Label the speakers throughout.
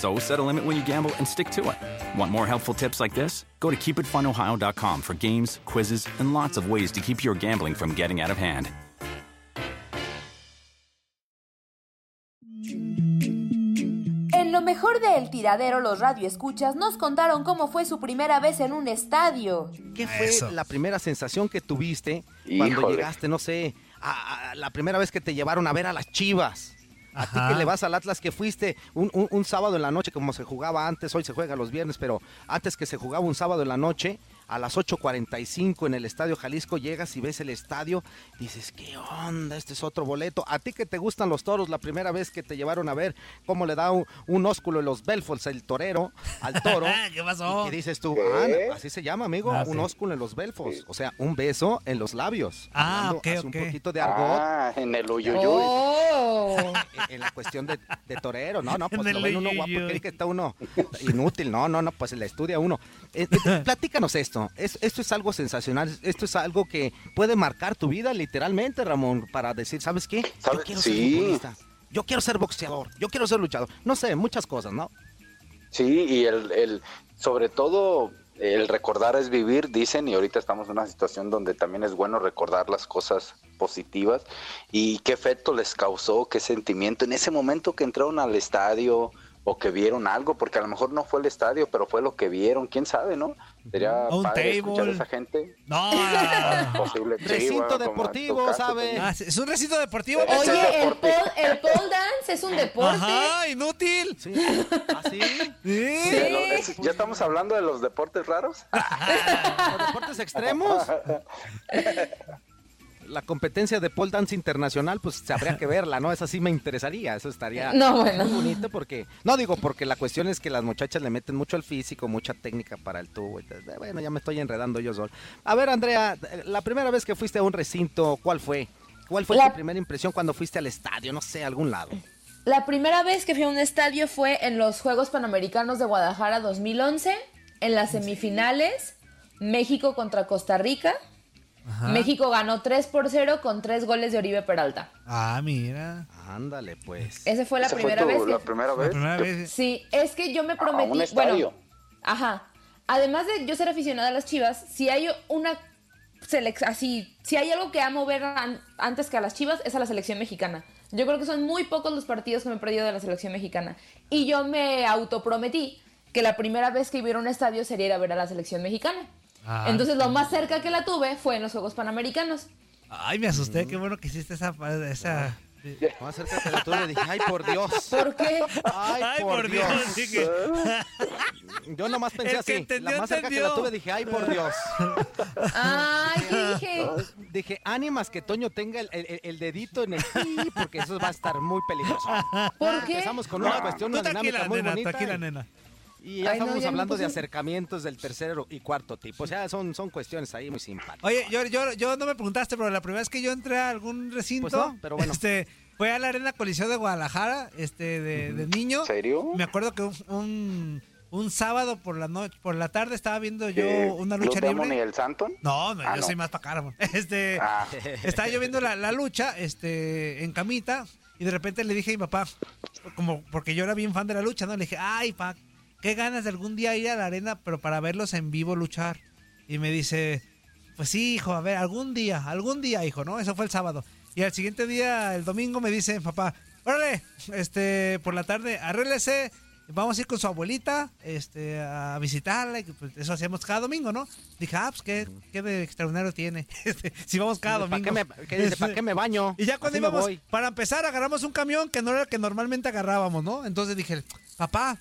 Speaker 1: So set a limit when you gamble and stick to it. Want more helpful tips like this? Go to keepitfunohio.com for games, quizzes, and lots of ways to keep your gambling from getting out of hand.
Speaker 2: En lo mejor de El Tiradero, los radioescuchas nos contaron cómo fue su primera vez en un estadio.
Speaker 3: ¿Qué fue
Speaker 4: Eso.
Speaker 3: la primera sensación que tuviste cuando
Speaker 5: Híjole.
Speaker 3: llegaste, no sé, a, a la primera vez que te llevaron a ver a las Chivas? A ti que le vas al Atlas, que fuiste un, un- un sábado en la noche, como se jugaba antes, hoy se juega los viernes, pero antes que se jugaba un sábado en la noche, a las 8.45 en el Estadio Jalisco, llegas y ves el estadio, dices, ¿qué onda? Este es otro boleto. A ti que te gustan los toros, la primera vez que te llevaron a ver cómo le da un, un ósculo en los Belforts el torero al toro.
Speaker 4: ¿Qué pasó?
Speaker 3: ¿Qué dices tú? Ah, así se llama, amigo.
Speaker 4: Ah,
Speaker 3: un
Speaker 4: sí.
Speaker 3: ósculo en los belfos. O sea, un beso en los labios.
Speaker 4: Ah, ok,
Speaker 3: así
Speaker 4: ok.
Speaker 3: Un poquito de argot
Speaker 5: Ah, en el uyuyuy.
Speaker 2: ¡Oh!
Speaker 3: en, en la cuestión de, de torero. No, no, pues
Speaker 4: En
Speaker 3: lo
Speaker 4: el
Speaker 3: ven uno guapo, cree que está uno inútil. No, no, no, pues la estudia uno. Eh, eh, platícanos esto. Es- esto es algo sensacional. Esto es algo que puede marcar tu vida literalmente, Ramón, para decir, ¿sabes qué? Yo quiero ser
Speaker 5: Sí.
Speaker 3: futbolista. Yo quiero ser boxeador. Yo quiero ser luchador. No sé, muchas cosas, ¿no?
Speaker 5: Sí, y el, el, sobre todo el recordar es vivir, dicen, y ahorita estamos en una situación donde también es bueno recordar las cosas positivas y qué efecto les causó, qué sentimiento en ese momento que entraron al estadio o que vieron algo, porque a lo mejor no fue el estadio, pero fue lo que vieron, quién sabe, ¿no? Sería
Speaker 4: Un
Speaker 5: padre escuchar a
Speaker 4: table.
Speaker 5: esa gente.
Speaker 4: No, no, no.
Speaker 5: Posible, sí,
Speaker 3: Recinto
Speaker 5: bueno,
Speaker 3: deportivo,
Speaker 5: caso,
Speaker 3: ¿sabe?
Speaker 5: pues,
Speaker 4: Ah, ¿Es un recinto deportivo?
Speaker 5: Oye,
Speaker 2: Oye, el pole, el pole dance es un deporte.
Speaker 4: Ajá, inútil.
Speaker 3: Sí. ¿Ah, sí?
Speaker 4: Sí.
Speaker 5: ¿Ya estamos hablando de los deportes raros?
Speaker 3: ¿Los deportes extremos? La competencia de pole dance internacional, pues habría que verla, ¿no? Esa sí me interesaría, eso estaría
Speaker 2: No, bueno.
Speaker 3: muy bonito porque, no digo porque la cuestión es que las muchachas le meten mucho al físico, mucha técnica para el tubo. bueno, ya me estoy enredando yo solo. A ver, Andrea, la primera vez que fuiste a un recinto, ¿cuál fue? ¿Cuál fue
Speaker 2: La-
Speaker 3: tu primera impresión cuando fuiste al estadio? No sé, a algún lado.
Speaker 2: La primera vez que fui a un estadio fue en los Juegos Panamericanos de Guadalajara 2011, en las semifinales, México contra Costa Rica. México ganó 3 por 0 con 3 goles de Oribe Peralta.
Speaker 4: Ah, mira.
Speaker 3: Ándale, pues.
Speaker 2: Esa fue la
Speaker 5: ¿Esa
Speaker 2: primera
Speaker 5: fue tu-
Speaker 2: vez. que-
Speaker 5: la primera
Speaker 4: La
Speaker 5: vez?
Speaker 4: primera
Speaker 5: ¿Qué-
Speaker 4: vez.
Speaker 2: Sí, es que yo me
Speaker 5: a
Speaker 2: prometí.
Speaker 5: un estadio.
Speaker 2: Bueno, ajá. Además de yo ser aficionada a las Chivas, si hay una selec- así, si hay algo que amo ver an- antes que a las Chivas es a la selección mexicana. Yo creo que son muy pocos los partidos que me he perdido de la selección mexicana. Y yo me autoprometí que la primera vez que iba a un estadio sería ir a ver a la selección mexicana.
Speaker 4: Ah,
Speaker 2: Entonces lo más cerca que la tuve fue en los Juegos Panamericanos.
Speaker 4: Ay, me asusté. Qué bueno que hiciste esa. esa...
Speaker 3: Más cerca que la tuve, dije, ay, por Dios.
Speaker 2: ¿Por qué?
Speaker 3: Ay, por, Dios.
Speaker 4: dije.
Speaker 3: Yo nomás pensé así.
Speaker 4: entendió,
Speaker 3: la más cerca que la tuve, dije, ay, por Dios.
Speaker 2: Ay, ¿qué dije?
Speaker 3: Dije, ánimas que Toño tenga el, el- el dedito en el pi, porque eso va a estar muy peligroso.
Speaker 2: ¿Por qué?
Speaker 3: Empezamos con una cuestión, una dinámica muy
Speaker 4: nena,
Speaker 3: bonita.
Speaker 4: tranquila, nena.
Speaker 3: Y ya
Speaker 2: Ay, no,
Speaker 3: estamos
Speaker 2: ya
Speaker 3: hablando de acercamientos del tercero y cuarto tipo. O sea, son, son cuestiones ahí muy simpáticas.
Speaker 4: Oye, yo, yo, yo no me preguntaste, pero la primera vez que yo entré a algún recinto,
Speaker 3: Pues no, pero bueno.
Speaker 4: este, fue a la Arena Coliseo de Guadalajara, este, de, de niño.
Speaker 5: ¿En serio?
Speaker 4: Me acuerdo que un, un, un sábado por la noche, por la tarde estaba viendo yo
Speaker 5: Eh,
Speaker 4: una lucha
Speaker 5: Demon y
Speaker 4: libre.
Speaker 5: el Santon?
Speaker 4: No, no,
Speaker 5: Ah,
Speaker 4: yo
Speaker 5: no.
Speaker 4: soy más para Ramón. Este,
Speaker 5: Ah.
Speaker 4: estaba yo viendo la, la lucha, este, en camita, y de repente le dije a mi papá, como porque yo era bien fan de la lucha, ¿no? Le dije, ay, pa, qué ganas de algún día ir a la arena, pero para verlos en vivo luchar. Y me dice, pues sí, hijo, a ver, algún día, algún día, hijo, ¿no? Eso fue el sábado. Y al siguiente día, el domingo, me dice, papá, órale, este, por la tarde, arréglese, vamos a ir con su abuelita, este, a visitarla, y pues eso hacíamos cada domingo, ¿no? Dije, ah, pues qué, qué de extraordinario tiene, Este, si vamos cada
Speaker 3: ¿Para
Speaker 4: domingo.
Speaker 3: qué ¿para qué me baño?
Speaker 4: Y ya cuando
Speaker 3: Así
Speaker 4: íbamos, para empezar, agarramos un camión que no era el que normalmente agarrábamos, ¿no? Entonces dije, papá,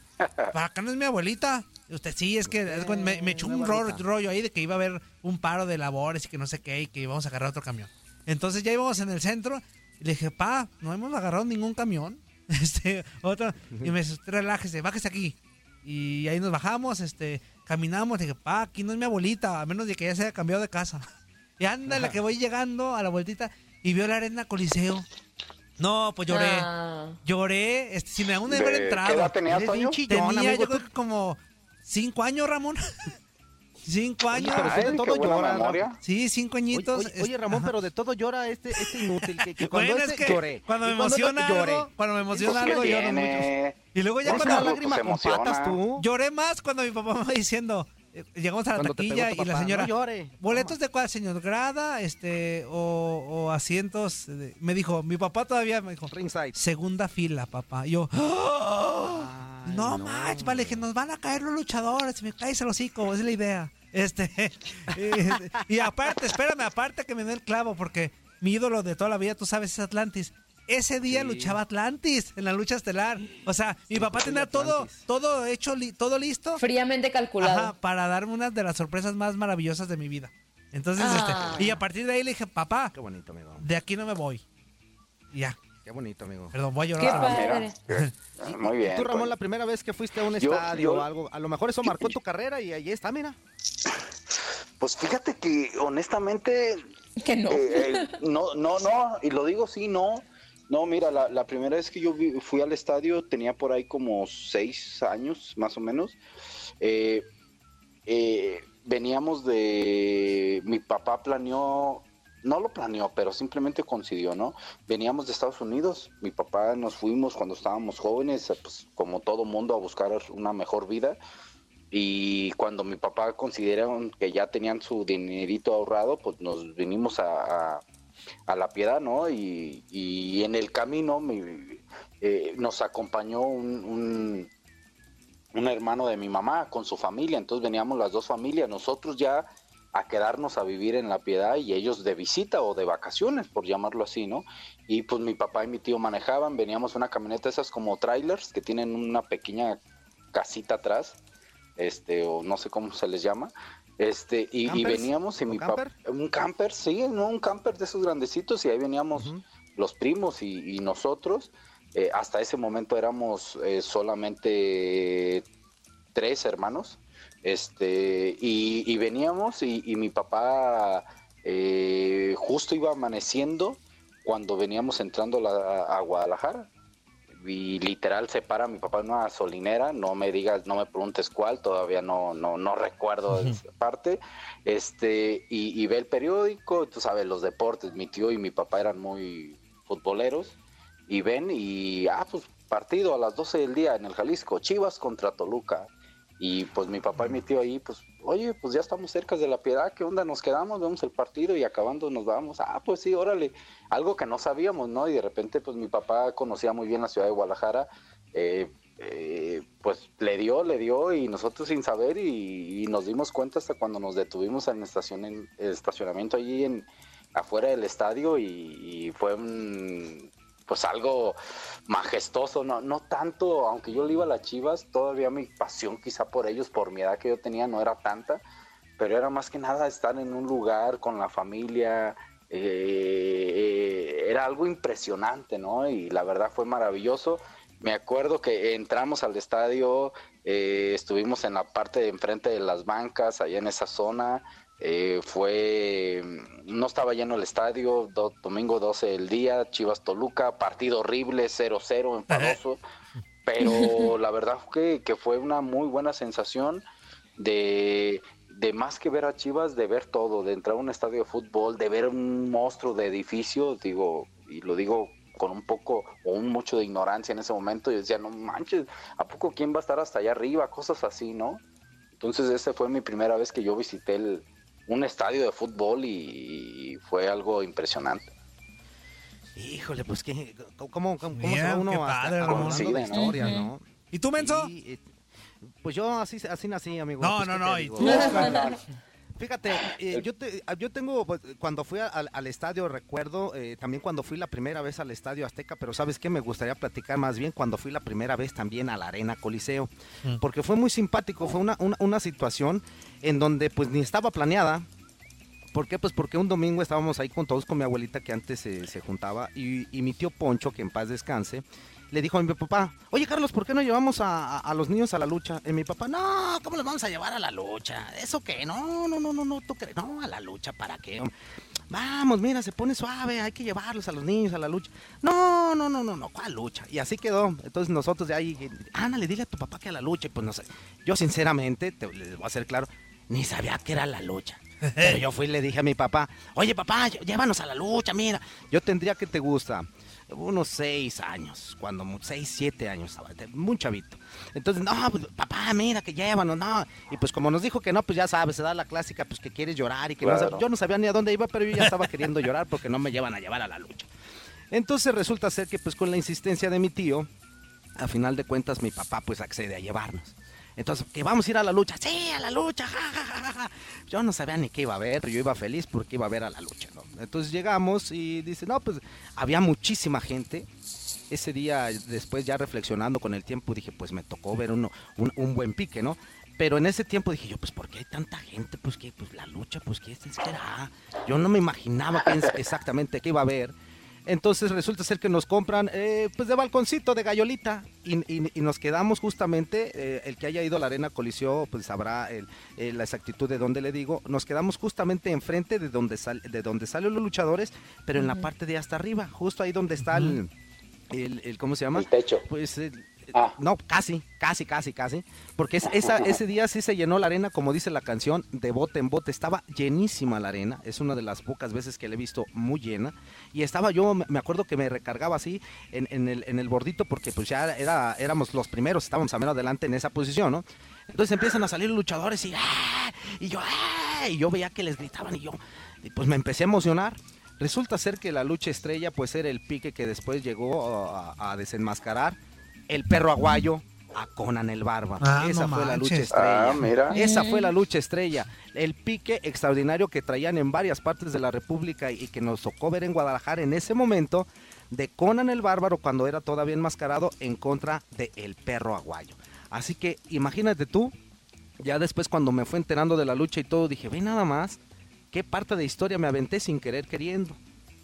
Speaker 4: ¿para acá no es mi abuelita? Y usted, sí, es que es me, me echó un ro- rollo ahí de que iba a haber un paro de labores y que no sé qué, y que íbamos a agarrar otro camión. Entonces ya íbamos en el centro y le dije, pa, no hemos agarrado ningún camión. Este, otro, y me dice, "Usted relájese, bájese aquí. Y ahí nos bajamos, este, caminamos, dije, pa, aquí no es mi abuelita, a menos de que ya se haya cambiado de casa. Y anda, la que voy llegando a la vueltita y vio la arena Coliseo. No, pues lloré.
Speaker 2: Ah.
Speaker 4: Lloré. Este, si me aún de
Speaker 5: ¿De
Speaker 4: haber
Speaker 5: qué
Speaker 4: entrado.
Speaker 5: edad tenías, Toño?
Speaker 3: chillón,
Speaker 4: Tenía
Speaker 3: amigo,
Speaker 4: yo creo que como cinco años, Ramón. cinco años.
Speaker 3: pero de
Speaker 5: qué
Speaker 3: todo llora,
Speaker 5: memoria.
Speaker 4: Sí, cinco añitos.
Speaker 3: oye, oye, Ramón,
Speaker 4: Ajá.
Speaker 3: pero de todo llora este, este inútil. Que, que cuando
Speaker 4: Bueno, es
Speaker 3: este
Speaker 4: que
Speaker 3: lloré.
Speaker 4: cuando me
Speaker 3: cuando
Speaker 4: emociona
Speaker 3: lloré.
Speaker 4: algo, cuando me emociona
Speaker 5: ¿qué
Speaker 4: algo, lloro mucho. Y luego ya
Speaker 3: ¿Eres
Speaker 4: cuando
Speaker 3: lágrima
Speaker 5: se
Speaker 3: con patas tú?
Speaker 4: lloré más cuando mi papá me va diciendo, llegamos a la
Speaker 3: Cuando te pegó
Speaker 4: taquilla y la señora,
Speaker 3: "No llore".
Speaker 4: ¿boletos de cuál, señor? ¿Grada este o, o asientos? de-?" Me dijo, mi papá todavía me dijo,
Speaker 3: Ringside.
Speaker 4: segunda fila, papá. Y yo.
Speaker 3: Ay,
Speaker 4: no, manches, vale, que nos van a caer los luchadores. Me caes el hocico, es la idea. Este, eh, y aparte, espérame, aparte que me dé el clavo, porque mi ídolo de toda la vida, tú sabes, es Atlantis. Ese día luchaba Atlantis en la lucha estelar. O sea, mi papá tenía todo, todo hecho, li- todo listo
Speaker 2: Fríamente calculado.
Speaker 4: ajá, para darme una de las sorpresas más maravillosas de mi vida. Entonces,
Speaker 2: Ah.
Speaker 4: este, y a partir de ahí le dije, papá,
Speaker 3: Qué bonito, amigo.
Speaker 4: de aquí no me voy. Y ya,
Speaker 3: Qué bonito, amigo.
Speaker 4: perdón, voy a
Speaker 2: Qué
Speaker 4: llorar.
Speaker 2: padre.
Speaker 5: Mira, ah, muy bien.
Speaker 3: Tú, Ramón, la primera vez que fuiste a un
Speaker 5: Yo-
Speaker 3: estadio
Speaker 5: yo-
Speaker 3: o algo, a lo mejor eso marcó tu carrera y ahí está, mira.
Speaker 5: Pues fíjate que honestamente
Speaker 2: Que no.
Speaker 5: Eh, eh, no, no, no, y lo digo sí, no. No, mira, la, primera vez que yo vi- fui al estadio tenía por ahí como seis años, más o menos. Eh, eh, veníamos de... Mi papá planeó, no lo planeó, pero simplemente coincidió, ¿no? Veníamos de Estados Unidos, mi papá nos fuimos cuando estábamos jóvenes, pues como todo mundo, a buscar una mejor vida. Y cuando mi papá consideraron que ya tenían su dinerito ahorrado, pues nos vinimos a- a La Piedad, ¿no? Y, y en el camino mi- eh, nos acompañó un, un, un hermano de mi mamá con su familia, entonces veníamos las dos familias, nosotros ya a quedarnos a vivir en La Piedad y ellos de visita o de vacaciones, por llamarlo así, ¿no? Y pues mi papá y mi tío manejaban, veníamos una camioneta esas como trailers que tienen una pequeña casita atrás, este, o no sé cómo se les llama, este, y, veníamos y
Speaker 3: ¿O
Speaker 5: mi papá,
Speaker 3: camper?
Speaker 5: un camper, sí, no, un camper de esos grandecitos, y ahí veníamos los primos y, y nosotros, eh, hasta ese momento éramos eh, solamente tres hermanos, este, y, y veníamos y, mi papá eh, justo iba amaneciendo cuando veníamos entrando la- a Guadalajara. Y literal se para mi papá en una gasolinera, no me digas, no me preguntes cuál, todavía no, no, no recuerdo esa parte. Este, y, y ve el periódico, tú sabes, los deportes, mi tío y mi papá eran muy futboleros, y ven y, ah, pues partido a las 12 del día en el Jalisco, Chivas contra Toluca. Y pues mi papá y mi tío ahí, pues, oye, pues ya estamos cerca de la piedad, ¿qué onda? Nos quedamos, vemos el partido y acabando nos vamos. Ah, pues sí, órale. Algo que no sabíamos, ¿no? Y de repente, pues mi papá conocía muy bien la ciudad de Guadalajara, eh, eh, pues le dio, le dio y nosotros sin saber y, y nos dimos cuenta hasta cuando nos detuvimos en el, estacion- en el estacionamiento allí en afuera del estadio y, y fue un pues algo majestuoso, no, no tanto, aunque yo le iba a las Chivas, todavía mi pasión quizá por ellos, por mi edad que yo tenía, no era tanta, pero era más que nada estar en un lugar con la familia, eh, era algo impresionante, ¿no? Y la verdad fue maravilloso. Me acuerdo que entramos al estadio, eh, estuvimos en la parte de enfrente de las bancas, allá en esa zona, Eh, fue, no estaba lleno el estadio, domingo 12 del día, Chivas Toluca, partido horrible, 0-0, enfadoso, pero la verdad que, que fue una muy buena sensación de, de más que ver a Chivas, de ver todo, de entrar a un estadio de fútbol, de ver un monstruo de edificio, digo, y lo digo con un poco o un mucho de ignorancia en ese momento, y decía, no manches, ¿a poco quién va a estar hasta allá arriba? Cosas así, ¿no? Entonces esa fue mi primera vez que yo visité el, un estadio de fútbol y, fue algo impresionante.
Speaker 3: Híjole, pues que cómo, cómo, se va uno hasta, la historia, ¿no?
Speaker 4: ¿Y tú, Menso?
Speaker 3: pues yo así, así nací, amigo.
Speaker 4: No,
Speaker 3: pues,
Speaker 4: no, no. ¿y
Speaker 3: Fíjate, eh, yo, yo tengo, pues, cuando fui al, estadio, recuerdo eh, también cuando fui la primera vez al estadio Azteca, pero ¿sabes qué? Me gustaría platicar más bien cuando fui la primera vez también a la Arena Coliseo, mm. porque fue muy simpático, fue una, una, situación en donde pues ni estaba planeada, ¿Por qué? Pues porque un domingo estábamos ahí con todos con mi abuelita que antes se, juntaba y, y, mi tío Poncho, que en paz descanse, le dijo a mi papá, oye Carlos, ¿por qué no llevamos a, los niños a la lucha? Y mi papá, no, ¿cómo los vamos a llevar a la lucha? ¿Eso qué? No, no, no, no, no, tú crees, no, a la lucha, ¿para qué? Vamos, mira, se pone suave, hay que llevarlos a los niños a la lucha. No, no, no, no, no, ¿cuál lucha? Y así quedó. Entonces nosotros de ahí, le dile a tu papá que a la lucha. Y pues no sé, yo sinceramente, te, les voy a hacer claro, ni sabía que era la lucha. Pero yo fui y le dije a mi papá, oye papá, llévanos a la lucha, mira. Yo tendría que te gusta unos seis años, cuando seis, siete años estaba, muy chavito. Entonces, no, pues, papá, mira que llévanos, no. Y pues como nos dijo que no, pues ya sabes, se da la clásica, pues que quieres llorar y que no Yo no sabía ni a dónde iba, pero yo ya estaba queriendo llorar porque no me llevan a llevar a la lucha. Entonces resulta ser que pues con la insistencia de mi tío, a final de cuentas mi papá pues accede a llevarnos. Entonces, que vamos a ir a la lucha. Sí, a la lucha. Yo no sabía ni qué iba a ver, pero yo iba feliz porque iba a ver a la lucha. Entonces llegamos y dice, no, pues había muchísima gente. Ese día, después ya reflexionando con el tiempo, dije, pues me tocó ver uno, un, buen pique, ¿no? Pero en ese tiempo dije yo, pues ¿por qué hay tanta gente? Pues que pues la lucha, pues ¿qué será? Yo no me imaginaba exactamente qué iba a ver. Entonces resulta ser que nos compran eh, pues de balconcito, de gallolita, y, nos quedamos justamente, eh, el que haya ido a la arena Coliseo, pues sabrá el, la exactitud de dónde le digo, nos quedamos justamente enfrente de donde, sal, de donde salen los luchadores, pero en la parte de hasta arriba, justo ahí donde está el, el, ¿cómo se llama?
Speaker 5: El techo.
Speaker 3: Pues Ah. No, casi, casi, casi, casi. Porque esa, ese día sí se llenó la arena, como dice la canción, de bote en bote. Estaba llenísima la arena. Es una de las pocas veces que la he visto muy llena. Y estaba yo, me acuerdo que me recargaba así en, el, en el bordito, porque pues ya era, éramos los primeros, estábamos a menos adelante en esa posición, ¿no? Entonces empiezan a salir luchadores y, ¡ah! y yo, ¡ah! y yo veía que les gritaban y yo, y pues me empecé a emocionar. Resulta ser que la lucha estrella pues era el pique que después llegó a desenmascarar el perro aguayo a Conan el Bárbaro. Ah, Esa fue la lucha estrella.
Speaker 5: Ah,
Speaker 3: Esa fue la lucha estrella. El pique extraordinario que traían en varias partes de la República y que nos tocó ver en Guadalajara en ese momento de Conan el Bárbaro cuando era todavía enmascarado en contra de el perro aguayo. Así que imagínate tú, ya después cuando me fue enterando de la lucha y todo, dije, ve nada más, qué parte de historia me aventé sin querer queriendo.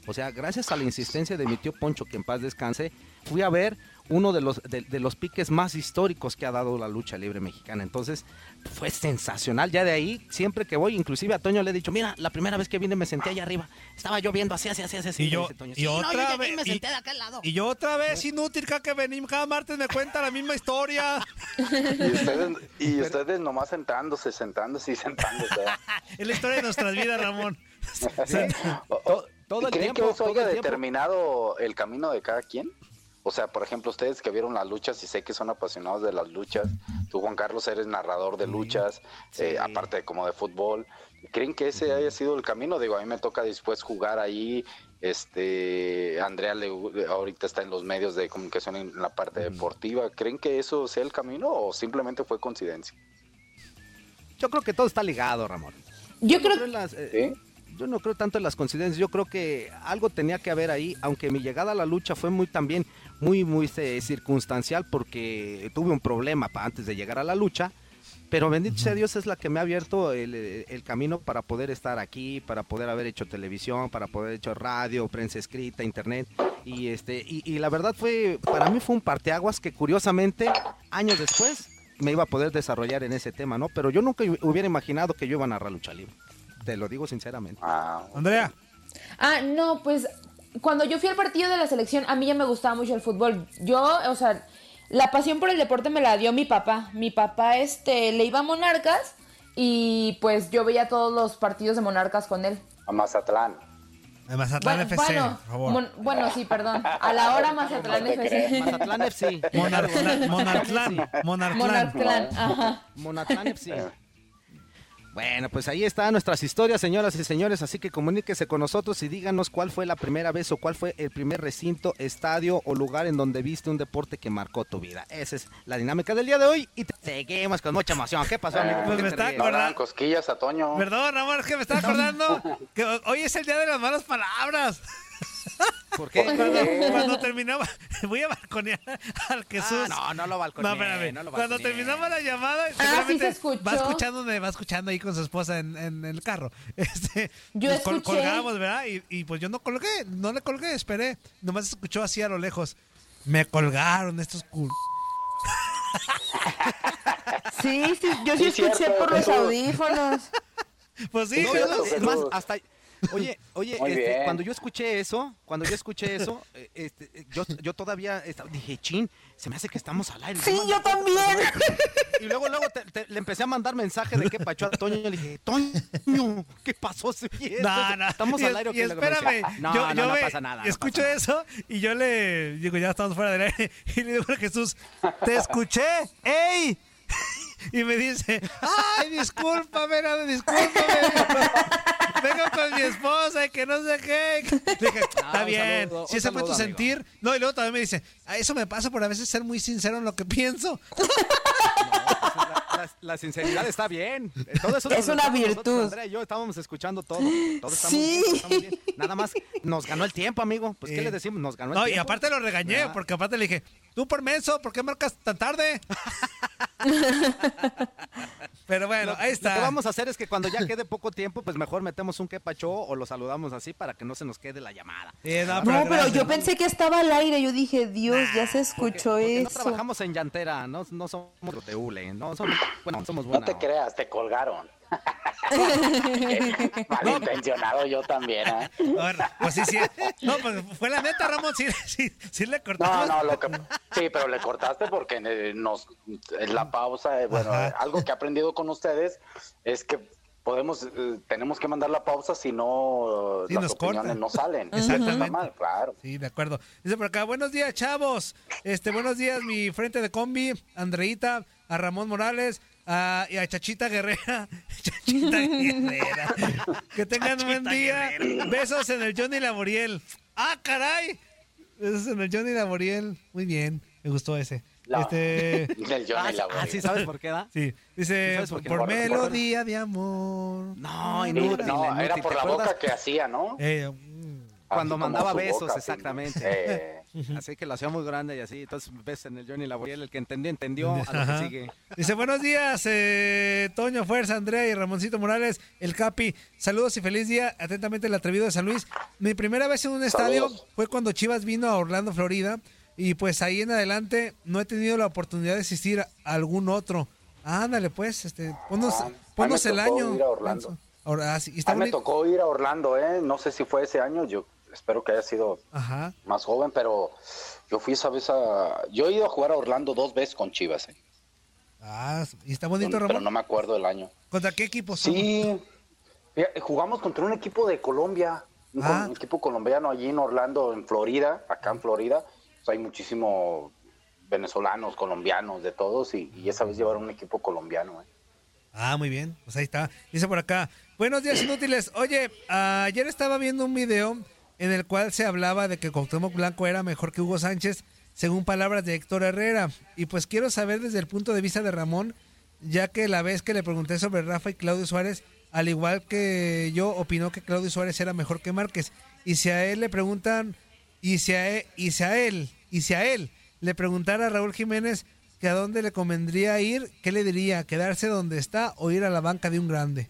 Speaker 3: O sea, gracias a la insistencia de mi tío Poncho, que en paz descanse, fui a ver uno de los, de, los piques más históricos que ha dado la lucha libre mexicana. Entonces, fue sensacional. Ya de ahí, siempre que voy, inclusive a Toño le he dicho, mira, la primera vez que vine me senté allá arriba. Estaba yo viendo así, así, así, así.
Speaker 4: Y yo, y otra vez. Me senté de aquel lado. Y yo otra vez, inútil, que venimos cada martes me cuenta la misma historia.
Speaker 5: y ustedes, nomás sentándose, sentándose y sentándose.
Speaker 4: es la historia de nuestras vidas, Ramón.
Speaker 5: todo, ¿Creen que eso haya determinado el camino de cada quien? O sea, por ejemplo, ustedes que vieron las luchas y sé que son apasionados de las luchas, tú Juan Carlos eres narrador de luchas, eh, aparte de como de fútbol, ¿creen que ese haya sido el camino? Digo, a mí me toca después jugar ahí, este, Andrea le, ahorita está en los medios de comunicación en la parte deportiva, ¿creen que eso sea el camino o simplemente fue coincidencia?
Speaker 3: Yo creo que todo está ligado, Ramón.
Speaker 2: Yo creo que
Speaker 3: yo no creo tanto en las coincidencias, yo creo que algo tenía que haber ahí, aunque mi llegada a la lucha fue muy también muy muy este, circunstancial porque tuve un problema antes de llegar a la lucha, pero bendito sea Dios es la que me ha abierto el, camino para poder estar aquí, para poder haber hecho televisión, para poder hecho radio, prensa escrita, internet y este y, la verdad fue para mí fue un parteaguas que curiosamente años después me iba a poder desarrollar en ese tema, ¿no? Pero yo nunca hubiera imaginado que yo iba a narrar lucha libre. Te lo digo sinceramente.
Speaker 5: Ah,
Speaker 4: Andrea.
Speaker 2: Ah, no, pues cuando yo fui al partido de la selección, a mí ya me gustaba mucho el fútbol. Yo, o sea, la pasión por el deporte me la dio mi papá. Mi papá, este, le iba a Monarcas y pues yo veía todos los partidos de Monarcas con él.
Speaker 5: a Mazatlán.
Speaker 4: De Mazatlán
Speaker 2: Bueno,
Speaker 4: FC,
Speaker 2: bueno,
Speaker 4: por favor.
Speaker 2: mon- bueno, sí, perdón. A la hora Mazatlán
Speaker 5: No
Speaker 2: FC.
Speaker 3: Mazatlán FC.
Speaker 4: Monartlán, Monartlán, Monartlán.
Speaker 2: Monartlán, ajá.
Speaker 3: Monatlán FC. Bueno, pues ahí están nuestras historias, señoras y señores, así que comuníquese con nosotros y díganos cuál fue la primera vez o cuál fue el primer recinto, estadio o lugar en donde viste un deporte que marcó tu vida. Esa es la dinámica del día de hoy y te- seguimos con mucha emoción. ¿Qué pasó, amigo?
Speaker 5: Ah,
Speaker 3: ¿Por qué
Speaker 4: me está Hola.
Speaker 5: cosquillas a Toño.
Speaker 4: Perdón, amor, es que me estaba acordando que hoy es el día de las malas palabras.
Speaker 3: ¿Por qué?
Speaker 4: Cuando, cuando terminaba, voy a balconear al Jesús.
Speaker 3: Ah, no, no lo balconeé,
Speaker 4: No, espérame.
Speaker 3: no lo
Speaker 4: cuando terminaba la llamada,
Speaker 2: Ah, sí se escuchó.
Speaker 4: va escuchando, va escuchando ahí con su esposa en, en el carro. Este,
Speaker 2: Yo
Speaker 4: nos
Speaker 2: escuché.
Speaker 4: colgamos, ¿verdad? Y, y pues yo no colgué, no le colgué, esperé. Nomás escuchó así a lo lejos. Me colgaron estos cul...
Speaker 2: Sí, sí, yo sí,
Speaker 5: Sí,
Speaker 2: escuché
Speaker 5: cierto,
Speaker 2: por los audífonos.
Speaker 4: Pues sí,
Speaker 3: No, es más, hasta Oye, oye, este, cuando yo escuché eso, cuando yo escuché eso, eh, este, eh, yo, yo todavía estaba- dije, chin, se me hace que estamos al aire.
Speaker 2: Sí,
Speaker 3: No
Speaker 2: yo también.
Speaker 3: Y luego, luego te- te- le empecé a mandar mensaje de qué pacho a Toño. Y le dije, Toño, ¿qué pasó?
Speaker 4: No, no.
Speaker 3: Estamos
Speaker 4: Y-
Speaker 3: al aire. ¿o
Speaker 4: Y
Speaker 3: qué?" Luego me
Speaker 4: espérame,
Speaker 3: decía, No,
Speaker 4: yo,
Speaker 3: no,
Speaker 4: yo
Speaker 3: no
Speaker 4: me-
Speaker 3: pasa nada. no
Speaker 4: escucho
Speaker 3: pasa
Speaker 4: eso y yo le digo, ya estamos fuera del aire. Y le digo a Jesús, te escuché, ¡ey! Y me dice, ay, discúlpame, no, discúlpame. Vengo con mi esposa y que no sé qué. Le dije, está bien,
Speaker 3: saludo,
Speaker 4: si ese fue tu
Speaker 3: saludo, amigo.
Speaker 4: sentir. No, y luego también me dice, "Ah, eso me pasa por a veces ser muy sincero en lo que pienso.
Speaker 3: La, la- la sinceridad está bien. Todo eso
Speaker 2: Es una
Speaker 3: estamos nosotros,
Speaker 2: virtud.
Speaker 3: Andrea y yo estábamos escuchando todo. Todo está
Speaker 2: Sí.
Speaker 3: bien. Nada más nos ganó el tiempo, amigo. Pues, ¿qué
Speaker 4: Sí.
Speaker 3: le decimos? Nos ganó el
Speaker 4: No, y
Speaker 3: tiempo.
Speaker 4: aparte lo regañé,
Speaker 3: ¿Verdad?
Speaker 4: porque aparte le dije, tú por menso, ¿por qué marcas tan tarde? Pero bueno,
Speaker 3: Lo-
Speaker 4: ahí
Speaker 3: Lo
Speaker 4: está.
Speaker 3: que vamos a hacer es que cuando ya quede poco tiempo, pues mejor metemos un quepacho o lo saludamos así para que no se nos quede la llamada.
Speaker 4: Sí, no,
Speaker 2: No, pero
Speaker 4: gracias.
Speaker 2: yo pensé que estaba al aire. Yo dije, Dios, ya se escuchó
Speaker 3: porque no
Speaker 2: eso.
Speaker 3: trabajamos en llantera, no, no somos de hule, no somos, bueno, somos
Speaker 5: No
Speaker 3: buena
Speaker 5: te
Speaker 3: onda.
Speaker 5: creas, te colgaron. Malintencionado yo también, ¿eh?
Speaker 4: Ahora, pues sí, sí. No, pues fue la neta, Ramón. Sí, sí, sí le
Speaker 5: No,
Speaker 4: cortamos.
Speaker 5: no, lo que sí, pero le cortaste porque eh, nos en la pausa, eh, bueno,
Speaker 4: Ajá.
Speaker 5: eh, algo que he aprendido con ustedes es que podemos eh, tenemos que mandar la pausa si no
Speaker 4: Sí,
Speaker 5: las
Speaker 4: nos
Speaker 5: opiniones
Speaker 4: cortan.
Speaker 5: no salen.
Speaker 4: Exactamente.
Speaker 5: Está mal, claro.
Speaker 4: Sí, de acuerdo. Dice por acá, buenos días, chavos. Este, buenos días, mi frente de combi, Andreita, a Ramón Morales, a, y a Chachita Guerrera. Chachita Guerrera. Que tengan un buen día. Besos en el Johnny Laboriel. ¡Ah, caray! Besos en el Johnny Laboriel. Muy bien, me gustó ese.
Speaker 5: La-
Speaker 4: Este,
Speaker 5: Del Johnny
Speaker 3: Ah,
Speaker 5: Laboriel.
Speaker 3: ah, sí, ¿sabes por qué da?
Speaker 4: sí, dice,
Speaker 3: ¿Sabes por qué?
Speaker 4: por
Speaker 5: Por-
Speaker 4: melodía de amor.
Speaker 3: No, inútil,
Speaker 5: no,
Speaker 3: inútil,
Speaker 5: era por
Speaker 3: ¿te
Speaker 5: la
Speaker 3: acuerdas?
Speaker 5: boca que hacía, ¿no?
Speaker 4: Eh, mm,
Speaker 3: Cuando mandaba besos,
Speaker 5: boca, sí.
Speaker 3: Así que lo hacía muy grande y así. Entonces ves en el Johnny Laboriel, el que entendió, entendió a lo
Speaker 4: Ajá.
Speaker 3: que sigue.
Speaker 4: Dice, buenos días, eh, Toño Fuerza, Andrea y Ramoncito Morales, el Capi. Saludos y feliz día. Atentamente, el atrevido de San Luis. Mi primera vez en un estadio
Speaker 5: Saludos.
Speaker 4: fue cuando Chivas vino a Orlando, Florida. Y pues ahí en adelante no he tenido la oportunidad de asistir a algún otro. Ándale, pues, este, ponnos,
Speaker 5: Ah,
Speaker 4: ponnos el
Speaker 5: tocó
Speaker 4: año.
Speaker 5: ir a Orlando.
Speaker 4: Ahora, ah, sí, está
Speaker 5: a mí me tocó ir a Orlando, ¿eh? No sé si fue ese año, yo espero que haya sido
Speaker 4: Ajá.
Speaker 5: más joven, pero yo fui esa vez a... Yo he ido a jugar a Orlando dos veces con Chivas, ¿eh?
Speaker 4: Ah, y está bonito,
Speaker 5: pero
Speaker 4: Ramón.
Speaker 5: no me acuerdo el año.
Speaker 4: ¿Contra qué equipo?
Speaker 5: Sí, jugamos contra un equipo de Colombia,
Speaker 4: Ah.
Speaker 5: un equipo colombiano allí en Orlando, en Florida, acá en Florida. Hay muchísimos venezolanos, colombianos, de todos, y, y esa vez llevaron un equipo colombiano. ¿eh?
Speaker 4: Ah, muy bien. Pues ahí está. Dice por acá. Buenos días, inútiles. Oye, ayer estaba viendo un video en el cual se hablaba de que Cuauhtémoc Blanco era mejor que Hugo Sánchez, según palabras de Héctor Herrera. Y pues quiero saber desde el punto de vista de Ramón, ya que la vez que le pregunté sobre Rafa y Claudio Suárez, al igual que yo, opinó que Claudio Suárez era mejor que Márquez. Y si a él le preguntan, y si a él, y si a él, y si a él le preguntara a Raúl Jiménez que a dónde le convendría ir, ¿qué le diría? ¿Quedarse donde está o ir a la banca de un grande?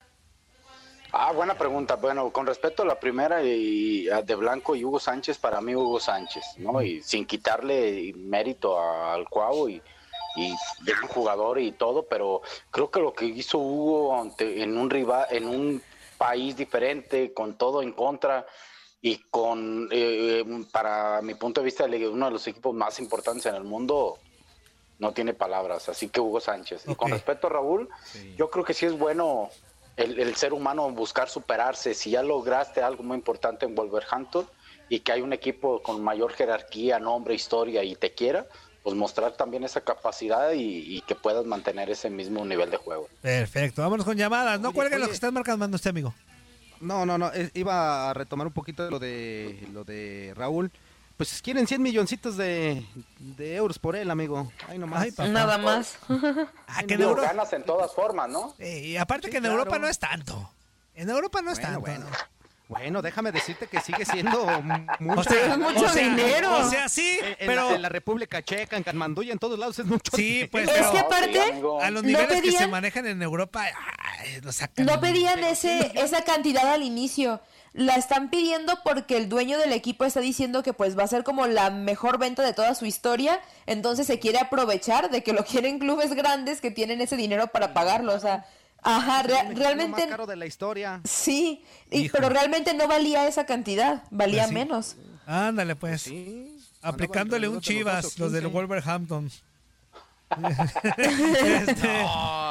Speaker 5: Ah, buena pregunta. Bueno, con respecto a la primera y, a de Blanco y Hugo Sánchez, para mí Hugo Sánchez, ¿no? Y sin quitarle mérito a- al Cuau y, y gran jugador y todo, pero creo que lo que hizo Hugo ante- en un rival, en un país diferente, con todo en contra y con, eh, para mi punto de vista, uno de los equipos más importantes en el mundo, no tiene palabras. Así que Hugo Sánchez. Y con respecto a Raúl, yo creo que sí es bueno el, el ser humano buscar superarse. Si ya lograste algo muy importante en Wolverhampton y que hay un equipo con mayor jerarquía, nombre, historia y te quiera, pues mostrar también esa capacidad y, y que puedas mantener ese mismo nivel de juego.
Speaker 4: Perfecto, vámonos con llamadas. No cuelguen los que están marcando usted, amigo.
Speaker 3: No, no, no, iba a retomar un poquito lo de lo de Raúl. Pues quieren 100 milloncitos de, de euros por él, amigo. Ay, nomás.
Speaker 4: Ay.
Speaker 2: Nada más.
Speaker 4: Ah, que en Europa.
Speaker 5: ganas en todas formas, ¿no?
Speaker 4: Eh, y aparte
Speaker 3: Sí,
Speaker 4: que en
Speaker 3: claro.
Speaker 4: Europa no es tanto. En Europa no es
Speaker 3: Bueno,
Speaker 4: tanto.
Speaker 3: bueno. Bueno, déjame decirte que sigue siendo mucho.
Speaker 4: O sea,
Speaker 2: Es mucho
Speaker 4: o sea,
Speaker 2: dinero.
Speaker 4: O sea, sí,
Speaker 3: en, en
Speaker 4: pero
Speaker 3: la, en la República Checa, en Katmandú y en todos lados es mucho.
Speaker 4: sí,
Speaker 3: dinero.
Speaker 4: pues
Speaker 2: Es
Speaker 4: pero
Speaker 2: que aparte,
Speaker 4: a los
Speaker 2: no
Speaker 4: niveles que se
Speaker 2: pedían-
Speaker 4: manejan en Europa, ay, lo sacan.
Speaker 2: No pedían ese, esa cantidad al inicio. La están pidiendo porque el dueño del equipo está diciendo que pues va a ser como la mejor venta de toda su historia. Entonces se quiere aprovechar de que lo quieren clubes grandes que tienen ese dinero para pagarlo. O sea, ajá, rea-
Speaker 3: equipo
Speaker 2: realmente
Speaker 3: más caro de la historia.
Speaker 2: sí. y- pero realmente no valía esa cantidad, valía
Speaker 4: Pues sí.
Speaker 2: menos.
Speaker 4: Ándale, pues.
Speaker 3: Sí.
Speaker 4: Aplicándole un Chivas, los del
Speaker 3: 12 o 15.
Speaker 4: Wolverhampton. Este,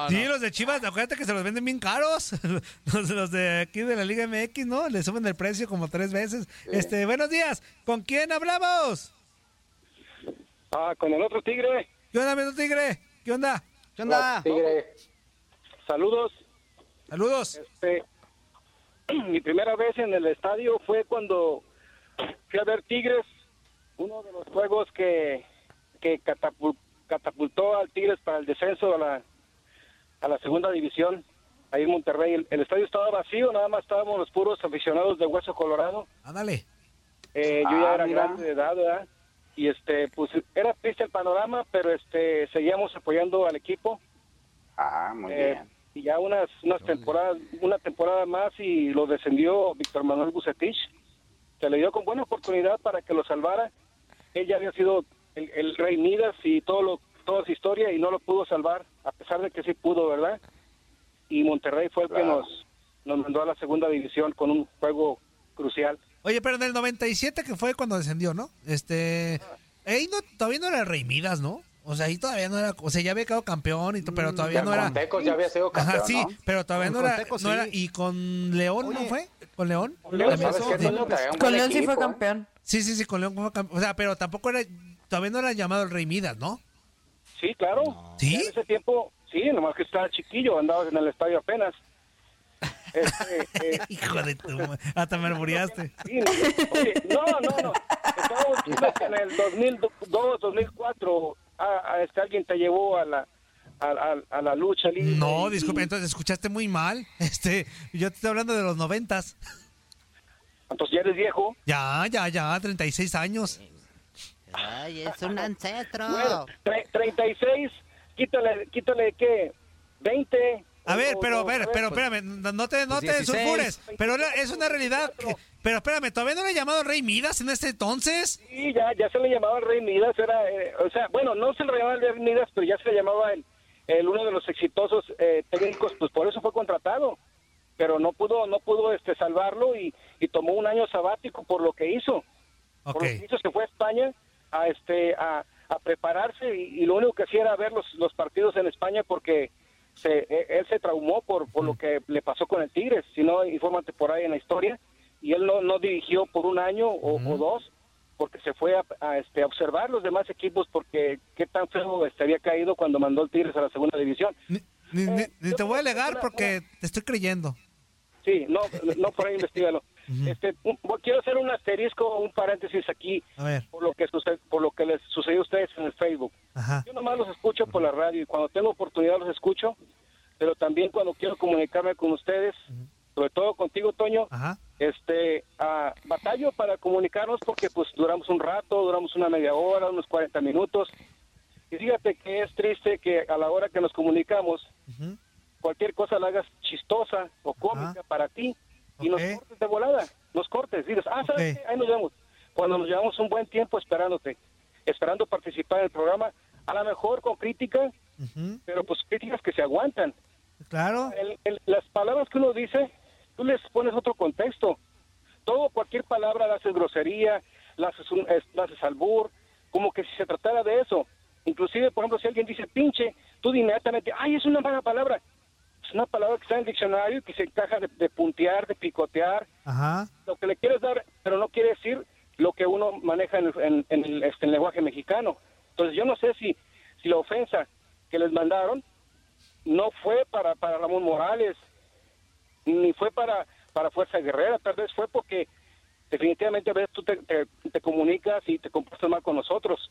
Speaker 4: Sí, los de Chivas, acuérdate que se los venden bien caros. Los, los de aquí de la Liga MX, ¿no? Le suben el precio como tres veces. Este, buenos días. ¿Con quién hablamos?
Speaker 6: Ah, con el otro tigre.
Speaker 4: ¿Qué onda, mi tigre? ¿Qué onda?
Speaker 3: ¿Qué onda?
Speaker 5: Tigre,
Speaker 6: Saludos.
Speaker 4: Saludos.
Speaker 6: Este, mi primera vez en el estadio fue cuando fui a ver Tigres, uno de los juegos que, que catapul- catapultó al Tigres para el descenso a la, a la segunda división, ahí en Monterrey. El, el estadio estaba vacío, nada más estábamos los puros aficionados de Hueso Colorado.
Speaker 4: Ándale.
Speaker 6: Eh, yo ya
Speaker 5: Ah,
Speaker 6: era
Speaker 5: mira.
Speaker 6: grande de edad, ¿verdad? Y este, pues era triste el panorama, pero este, seguíamos apoyando al equipo.
Speaker 5: ah, muy
Speaker 6: Eh,
Speaker 5: bien.
Speaker 6: Y ya unas unas temporadas una temporada más y lo descendió Víctor Manuel Bucetich. Se le dio con buena oportunidad para que lo salvara. Él ya había sido el, el rey Midas y todo lo toda su historia y no lo pudo salvar a pesar de que sí pudo verdad y Monterrey fue el que nos nos mandó a la segunda división con un juego crucial.
Speaker 4: Oye, pero en el 97 que fue cuando descendió, ¿no? Este, ahí no, todavía no era Rey Midas, ¿no? O sea, ahí todavía no era, o sea, ya había quedado campeón, y to- pero todavía
Speaker 5: Ya
Speaker 4: no era.
Speaker 5: con Tecos ya había sido campeón,
Speaker 4: Ajá, sí,
Speaker 5: ¿no?
Speaker 4: pero todavía
Speaker 3: Con
Speaker 4: no era,
Speaker 3: Tecos,
Speaker 4: no era- y con León, ¿no fue? ¿Con León?
Speaker 2: Con León sí fue
Speaker 5: ¿eh?
Speaker 2: campeón.
Speaker 4: Sí, sí, sí, con León fue campeón. O sea, pero tampoco era, todavía no era llamado el Rey Midas, ¿no?
Speaker 6: sí claro
Speaker 4: ¿Sí?
Speaker 6: Ya en ese tiempo sí nomás que estaba chiquillo andaba en el estadio apenas Este, eh,
Speaker 4: Hijo de tu hasta me muriaste.
Speaker 6: No, no, no. Que en el 2002, 2004, a, a este, alguien te llevó a la, a, a- a la lucha libre.
Speaker 4: No, disculpe, entonces escuchaste muy mal. Este, yo te estoy hablando de los noventas.
Speaker 6: Entonces ya eres viejo.
Speaker 4: Ya, ya, ya, 36 años.
Speaker 3: Ay, es un ancestro.
Speaker 6: Bueno, tre- 36, quítale, quítale, ¿qué? 20.
Speaker 4: A ver, pero, a ver, pero
Speaker 6: pues,
Speaker 4: espérame, no no te, no
Speaker 3: pues
Speaker 4: te
Speaker 3: 16.
Speaker 4: sulfures. Pero es una realidad. que- pero espérame, ¿todavía no le llamado Rey Midas en este entonces?
Speaker 6: Sí, ya, ya se le llamaba el Rey Midas, era, eh, o sea, bueno, no se le llamaba el Rey Midas, pero ya se le llamaba el, el uno de los exitosos eh, técnicos, pues por eso fue contratado, pero no pudo, no pudo este salvarlo y, y tomó un año sabático por lo que hizo,
Speaker 4: Ok.
Speaker 6: por lo que hizo se fue a España a este a, a prepararse y, y lo único que hacía era ver los, los partidos en España porque se, eh, él se traumó por, por lo que le pasó con el Tigres, si no, infórmate por ahí en la historia, y él no, no dirigió por un año o, o dos, porque se fue a, a, este, a observar los demás equipos porque qué tan feo este, había caído cuando mandó el Tigres a la segunda división.
Speaker 4: Ni-
Speaker 6: Eh,
Speaker 4: ni te voy a alegar porque te estoy creyendo.
Speaker 6: Sí, no, no por ahí investigalo. Este, un- quiero hacer un asterisco, un paréntesis aquí
Speaker 4: A ver,
Speaker 6: por lo que sucede, por lo que les sucedió a ustedes en el Facebook.
Speaker 4: ajá.
Speaker 6: Yo nomás los escucho por la radio y cuando tengo oportunidad los escucho, pero también cuando quiero comunicarme con ustedes, sobre todo contigo, Toño,
Speaker 4: Ajá.
Speaker 6: este, ah, batallo para comunicarnos porque pues duramos un rato, duramos una media hora, unos 40 minutos. Y fíjate que es triste que a la hora que nos comunicamos, cualquier cosa la hagas chistosa o cómica para ti y nos
Speaker 4: Ok.
Speaker 6: cortes de volada, nos cortes, dices, ah, ¿sabes
Speaker 4: Ok.
Speaker 6: qué? Ahí nos vemos. Cuando nos llevamos un buen tiempo esperándote, esperando participar en el programa, a lo mejor con crítica,
Speaker 4: Ujú.
Speaker 6: pero pues críticas que se aguantan.
Speaker 4: Claro.
Speaker 6: El- el- las palabras que uno dice, tú les pones otro contexto. Todo, cualquier palabra la haces grosería, la haces, un, es- la haces albur, como que si se tratara de eso. Inclusive, por ejemplo, si alguien dice pinche, tú inmediatamente, ay, es una mala palabra. Es una palabra que está en el diccionario y que se encaja de, de puntear, de picotear,
Speaker 4: Ajá.
Speaker 6: lo que le quieres dar, pero no quiere decir lo que uno maneja en el, en- en el, este, en el lenguaje mexicano. Entonces yo no sé si, si la ofensa que les mandaron no fue para, para Ramón Morales, ni fue para, para Fuerza Guerrera, tal vez fue porque definitivamente a veces tú te, te- te comunicas y te comportas mal con nosotros.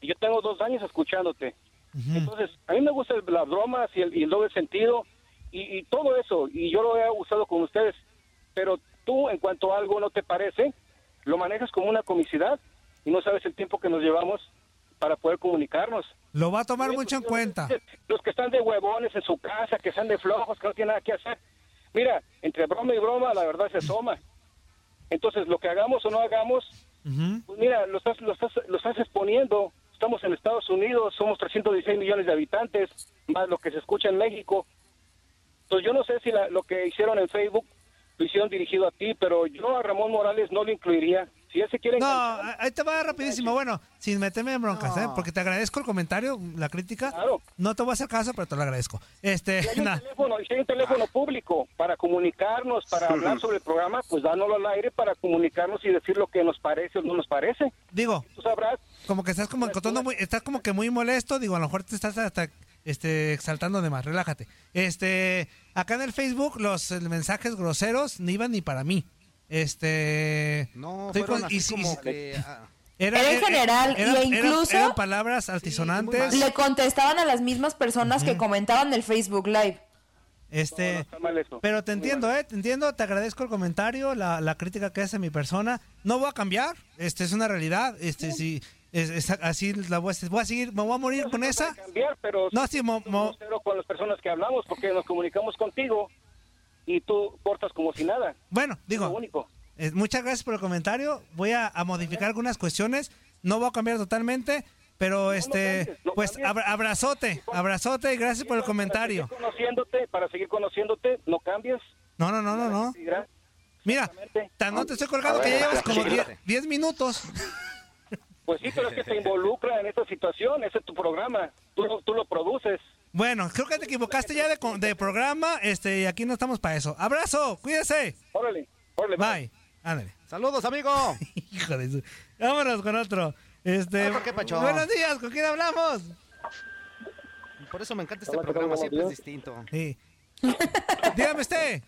Speaker 6: Y yo tengo dos años escuchándote. Entonces, a mí me gustan las bromas y el, y el doble sentido y, y todo eso, y yo lo he usado con ustedes, pero tú, en cuanto a algo no te parece, lo manejas como una comicidad y no sabes el tiempo que nos llevamos para poder comunicarnos.
Speaker 4: Lo va a tomar mucho en cuenta.
Speaker 6: Los que están de huevones en su casa, que están de flojos, que no tienen nada que hacer. Mira, entre broma y broma, la verdad se asoma. Entonces, lo que hagamos o no hagamos, pues mira, lo estás, lo estás, lo estás exponiendo. Estamos en Estados Unidos, somos 316 millones de habitantes, más lo que se escucha en México. Entonces, yo no sé si la- lo que hicieron en Facebook lo hicieron dirigido a ti, pero yo a Ramón Morales no lo incluiría. Si él se quiere
Speaker 4: No,
Speaker 6: enganchar,
Speaker 4: ahí te va rapidísimo. Bueno, sin meterme en broncas, ¿eh? Porque te agradezco el comentario, la crítica.
Speaker 6: Claro.
Speaker 4: No te voy a hacer caso, pero te lo agradezco. Este,
Speaker 6: si hay un
Speaker 4: na-
Speaker 6: teléfono, y si hay un teléfono público para comunicarnos, para hablar sobre el programa, pues dánoslo al aire para comunicarnos y decir lo que nos parece o no nos parece.
Speaker 4: digo,
Speaker 6: Tú sabrás.
Speaker 4: como que estás como encontrando muy, estás como que muy molesto, digo, a lo mejor te estás hasta este exaltando de más, relájate. Este, acá en el Facebook los mensajes groseros ni iban ni para mí. Este,
Speaker 3: No, fueron
Speaker 4: con-
Speaker 3: así
Speaker 4: y
Speaker 3: como
Speaker 4: y-
Speaker 3: que... ah,
Speaker 2: Era en general, y
Speaker 4: eran- eran-
Speaker 2: incluso-
Speaker 4: eran palabras altisonantes.
Speaker 2: Le contestaban a las mismas personas que comentaban el Facebook Live.
Speaker 4: Este,
Speaker 6: Está mal eso.
Speaker 4: Pero te entiendo, ¿eh? Te entiendo, te agradezco el comentario, la, la crítica que hace mi persona. No voy a cambiar, este es una realidad. Este, sí, es, es- así la voy a, voy a seguir, me voy a morir con esa.
Speaker 6: cambiar, pero
Speaker 4: No, sí, mo- mo-
Speaker 6: con las personas que hablamos porque nos comunicamos contigo y tú cortas como si nada.
Speaker 4: Bueno, digo,
Speaker 6: único.
Speaker 4: eh, muchas gracias por el comentario. Voy a, a modificar algunas cuestiones. No voy a cambiar totalmente, pero este,
Speaker 6: cambies, no
Speaker 4: pues abra- abrazote, abrazote y gracias por el comentario.
Speaker 6: Para seguir conociéndote, para seguir conociéndote, no cambies.
Speaker 4: No, no, no, no, no. Mira, tan no te estoy colgando que ya llevas como
Speaker 5: tranquilo.
Speaker 4: 10 minutos.
Speaker 6: Pues sí, pero es que te involucra en esta situación, ese es tu programa, tú lo, tú lo produces.
Speaker 4: Bueno, creo que te equivocaste ya de, de programa, este, y aquí no estamos para eso. Abrazo, cuídese.
Speaker 6: Órale, órale.
Speaker 4: Bye. Ándale.
Speaker 3: Saludos, amigo.
Speaker 4: Hijo de su... Vámonos con otro. Este,
Speaker 3: Otro, ¿qué pacho?
Speaker 4: buenos días, ¿con quién hablamos?
Speaker 3: Por eso me encanta este programa, siempre es distinto.
Speaker 4: Sí. Dígame usted.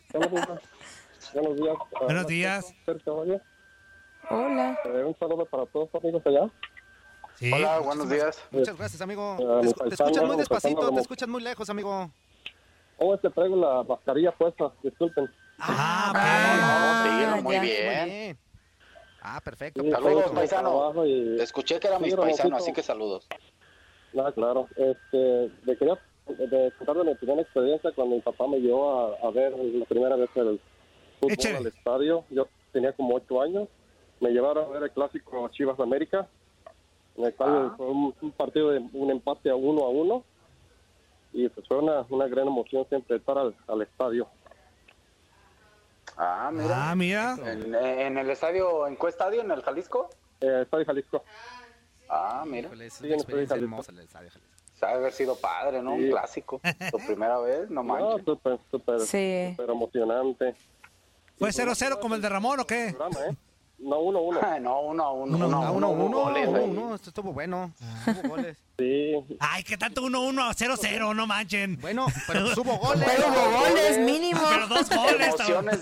Speaker 6: Buenos días.
Speaker 4: Buenos días.
Speaker 2: Hola.
Speaker 6: eh, un saludo para todos los amigos allá.
Speaker 4: Sí.
Speaker 5: Hola, buenos días.
Speaker 3: Muchas gracias, amigo.
Speaker 6: Ah,
Speaker 3: Te, te escuchas muy despacito,
Speaker 6: paisano,
Speaker 3: te escuchas muy lejos, amigo.
Speaker 6: Oh, este traigo la mascarilla puesta, disculpen.
Speaker 4: Ah.
Speaker 5: Ah, sí, muy
Speaker 2: ya.
Speaker 3: Muy
Speaker 5: bien.
Speaker 3: Ah, perfecto.
Speaker 6: Sí,
Speaker 5: Saludos, paisano.
Speaker 6: y-
Speaker 5: Escuché que era
Speaker 6: Sí,
Speaker 5: mis paisanos, así que saludos.
Speaker 6: Ah, claro. Este, me quería de contar de mi primera experiencia cuando mi papá me llevó a, a ver la primera vez el fútbol
Speaker 4: Échale.
Speaker 6: al estadio. Yo tenía como ocho años. Me llevaron a ver el clásico Chivas América, en el cual fue un, un partido de un empate a uno a uno. Y pues fue una, una gran emoción siempre estar al, al estadio.
Speaker 5: Ah, mira.
Speaker 4: Ah, mira.
Speaker 5: En, en el estadio, ¿en qué estadio? ¿En el Jalisco?
Speaker 6: Eh, estadio Jalisco.
Speaker 5: Ah, mira.
Speaker 3: Híjole, es
Speaker 6: Sí,
Speaker 3: una
Speaker 6: en
Speaker 3: experiencia hermosa el estadio Jalisco.
Speaker 5: Sabe haber sido padre, ¿no? Un
Speaker 6: Sí.
Speaker 5: clásico. Tu primera vez, no
Speaker 6: No,
Speaker 5: manches.
Speaker 6: súper, súper,
Speaker 2: Sí.
Speaker 6: súper emocionante.
Speaker 4: ¿Fue 0-0 como el de Ramón o qué?
Speaker 6: Programa, ¿eh?
Speaker 7: No, uno, uno.
Speaker 5: no, uno a uno.
Speaker 4: Uno,
Speaker 5: uno,
Speaker 3: Ah,
Speaker 5: a
Speaker 3: uno,
Speaker 5: uno,
Speaker 3: uno,
Speaker 5: goles
Speaker 3: uno, uno, esto estuvo bueno. Hubo goles.
Speaker 7: Sí.
Speaker 4: Ay, que tanto 1-1 a 0-0, no manchen.
Speaker 3: Bueno, pero hubo goles.
Speaker 2: Pero hubo goles mínimo.
Speaker 4: Pero dos goles.
Speaker 5: Emociones.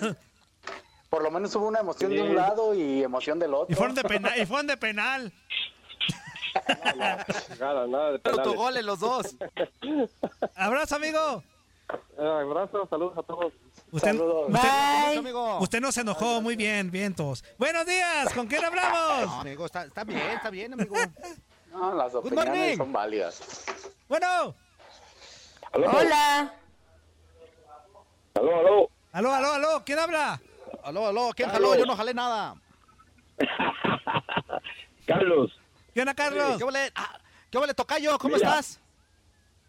Speaker 5: Por lo menos hubo una emoción de un lado y emoción del otro.
Speaker 4: Y fueron de penal. Y fueron de penal.
Speaker 7: Nada, nada de
Speaker 3: Pero
Speaker 7: penales.
Speaker 3: autogoles los dos.
Speaker 4: Abrazo, amigo.
Speaker 7: Eh, abrazo, saludos a todos.
Speaker 4: Usted,
Speaker 5: Saludos.
Speaker 4: usted,
Speaker 2: Bye.
Speaker 3: amigo.
Speaker 4: usted no se enojó. Muy bien, vientos. Buenos días. ¿Con quién
Speaker 3: No,
Speaker 4: hablamos?
Speaker 3: amigo, está, está bien, está bien, amigo.
Speaker 5: No, las opiniones son válidas.
Speaker 4: Bueno.
Speaker 2: Hola.
Speaker 7: Aló, aló.
Speaker 4: Aló, aló, aló. ¿Quién habla?
Speaker 3: Aló, aló, ¿quién jaló? Yo no jalé nada.
Speaker 7: Carlos,
Speaker 4: ¿Qué onda, Carlos?
Speaker 3: ¿Qué vale? Ah, ¿Qué vale, Tocayo? ¿Cómo
Speaker 7: Mira.
Speaker 3: estás?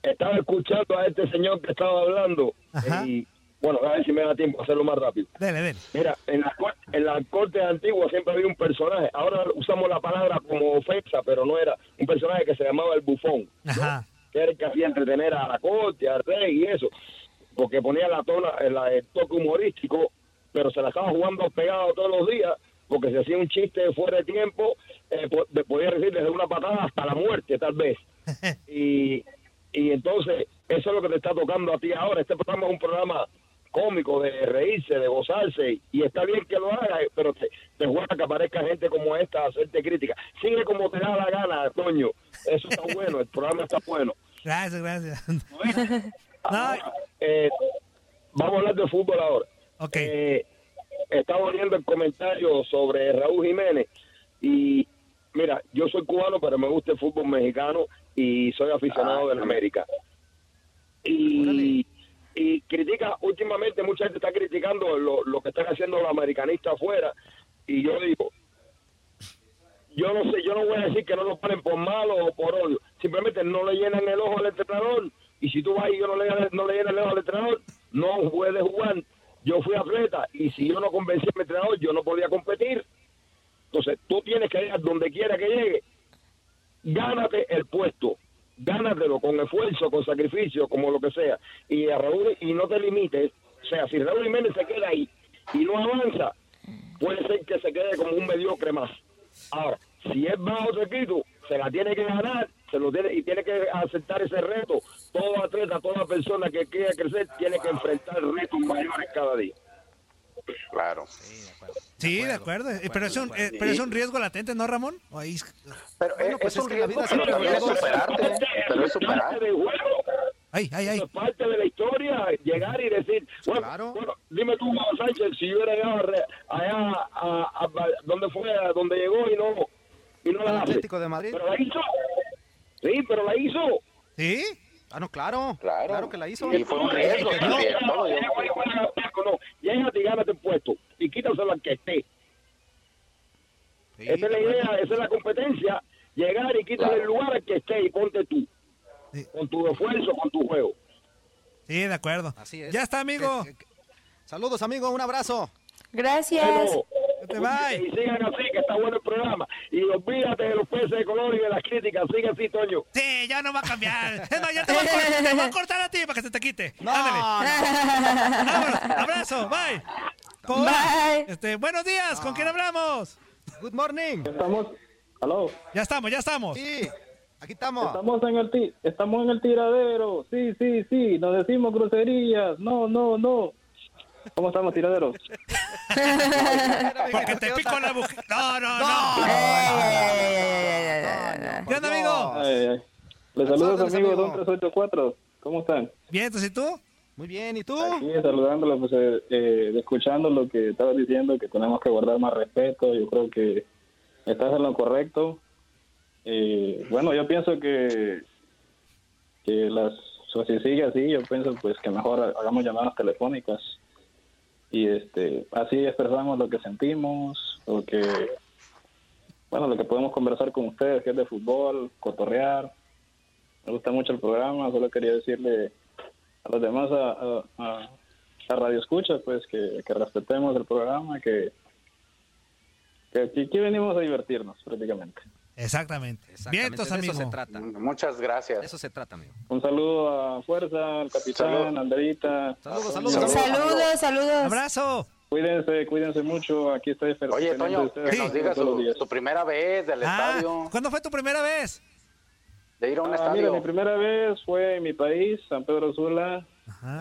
Speaker 7: estaba escuchando a este señor que estaba hablando
Speaker 4: Ajá.
Speaker 7: y bueno, a ver si me da tiempo a hacerlo más rápido.
Speaker 4: Dele, dele.
Speaker 7: Mira, en las cor- en las cortes antiguas siempre había un personaje. Ahora usamos la palabra como ofensa, pero no era un personaje que se llamaba el bufón.
Speaker 4: Ajá.
Speaker 7: que era el que hacía entretener a la corte, al rey y eso, porque ponía la tona, el, el toque humorístico, pero se la estaba jugando pegado todos los días, porque se hacía un chiste fuera de tiempo, eh, podía recibir desde una patada hasta la muerte, tal vez. y, y entonces, eso es lo que te está tocando a ti ahora. Este programa es un programa cómico, de reírse, de gozarse, y está bien que lo hagas, pero te, te juega que aparezca gente como esta a hacerte crítica. Sigue como te da la gana, Toño. Eso está bueno, el programa está bueno.
Speaker 4: Gracias, gracias.
Speaker 7: Ahora, eh, vamos a hablar de fútbol ahora.
Speaker 4: Ok.
Speaker 7: Eh, estaba oyendo el comentario sobre Raúl Jiménez y mira, yo soy cubano, pero me gusta el fútbol mexicano y soy aficionado de la América. Y, y critica, últimamente mucha gente está criticando lo, lo que están haciendo los americanistas afuera y yo digo, yo no sé, yo no voy a decir que no lo ponen por malo o por odio, simplemente no le llenan el ojo al entrenador y si tú vas y yo no le, no le llenan el ojo al entrenador, no puede jugar. Yo fui atleta y si yo no convencí a entrenador, yo no podía competir. Entonces tú tienes que ir donde quiera que llegue, gánate el puesto, gánatelo con esfuerzo, con sacrificio, como lo que sea. Y a Raúl, y no te limites, o sea, si Raúl Jiménez se queda ahí y no avanza, puede ser que se quede como un mediocre más. Ahora, si es bajo otro equipo, se la tiene que ganar, se lo tiene y tiene que aceptar ese reto. Todo atleta, toda persona que quiera crecer tiene que enfrentar retos mayores cada día.
Speaker 5: Claro.
Speaker 4: Sí, de acuerdo. Eh, Pero es un, eh, pero es un riesgo latente, ¿no, Ramón? ¿O ahí es-
Speaker 5: Pero
Speaker 3: Bueno,
Speaker 5: eh,
Speaker 3: pues
Speaker 5: es
Speaker 3: es
Speaker 5: un
Speaker 3: que la
Speaker 5: riesgo,
Speaker 3: vida
Speaker 5: pero
Speaker 3: siempre
Speaker 5: también es superarte. Pero es superar.
Speaker 7: parte del juego.
Speaker 4: Ay, ay, ay.
Speaker 7: Es parte de la historia llegar y decir, bueno,
Speaker 3: Claro.
Speaker 7: bueno, dime tú, Juan Sánchez, si yo hubiera llegado allá a, a, a- donde fue, a donde llegó y no, y no la hace.
Speaker 3: Atlético de Madrid.
Speaker 7: Pero la hizo. Sí, pero la hizo.
Speaker 4: ¿Sí?
Speaker 3: Ah, no, claro.
Speaker 5: Claro.
Speaker 3: Claro que la hizo.
Speaker 5: Y fue un riesgo
Speaker 7: No,
Speaker 5: también.
Speaker 7: no, llega y gánate el puesto. Y quítaselo al que esté.
Speaker 3: Sí,
Speaker 7: esa es la idea, esa es la competencia. Llegar y quitarle el lugar al que esté y ponte tú.
Speaker 4: Sí.
Speaker 7: Con tu esfuerzo, con tu juego.
Speaker 4: Sí, de acuerdo.
Speaker 3: Así es.
Speaker 4: Ya está, amigo.
Speaker 3: Que- que- Saludos, amigo. Un abrazo.
Speaker 2: Gracias.
Speaker 7: Bueno,
Speaker 4: Bye.
Speaker 7: Y sigan así, que está bueno el programa. Y olvídate de los peces de color y de las críticas. Sigue así, Toño.
Speaker 4: Sí, ya no va a cambiar. Es más, ya te voy a, cor- te voy a cortar a ti para que se te quite.
Speaker 3: No,
Speaker 4: Ándale. Vámonos. Abrazo. Bye.
Speaker 2: Bye.
Speaker 4: Este, buenos días. ¿Con quién hablamos?
Speaker 3: Good morning.
Speaker 8: Estamos, aló,
Speaker 4: Ya estamos, ya estamos.
Speaker 3: Sí, aquí estamos.
Speaker 8: estamos en el ti- estamos en el tiradero. Sí, sí, sí, nos decimos groserías. No, no, no. ¿Cómo estamos, tiraderos?
Speaker 4: Porque te pico la mujer. No, no, no. ¿Qué onda, amigo?
Speaker 8: Les saludos, amigos
Speaker 3: amigo.
Speaker 8: Don 384. ¿Cómo están?
Speaker 4: Bien, entonces, ¿y tú?
Speaker 3: Muy bien, ¿y tú?
Speaker 8: Aquí saludándolo, pues, eh, eh, escuchando lo que estabas diciendo, que tenemos que guardar más respeto. Yo creo que estás en lo correcto. Eh, bueno, yo pienso que, que las, o si sigue así, yo pienso pues que mejor hagamos llamadas telefónicas y este así expresamos lo que sentimos, lo que bueno, lo que podemos conversar con ustedes, que es de fútbol, cotorrear. Me gusta mucho el programa, solo quería decirle a los demás a, a, a- Radio Escucha, pues que, que respetemos el programa, que, que aquí venimos a divertirnos prácticamente.
Speaker 4: Exactamente.
Speaker 3: Exactamente,
Speaker 4: Vientos,
Speaker 3: de eso se trata.
Speaker 5: Muchas gracias.
Speaker 3: De eso se trata, amigo.
Speaker 8: Un saludo a Fuerza, al capitán,
Speaker 5: Salud.
Speaker 8: Andreita.
Speaker 3: Saludos, saludos.
Speaker 2: Saludos, saludos.
Speaker 4: Abrazo.
Speaker 8: Cuídense, cuídense mucho. Aquí estoy
Speaker 5: Oye, Toño, que nos digas
Speaker 8: todos los
Speaker 5: tu,
Speaker 8: días.
Speaker 5: tu primera vez del
Speaker 4: Ah,
Speaker 5: estadio,
Speaker 4: ¿Cuándo fue tu primera vez?
Speaker 5: de ir a un
Speaker 8: Ah,
Speaker 5: estadio.
Speaker 8: mira, mi primera vez fue en mi país, San Pedro Sula.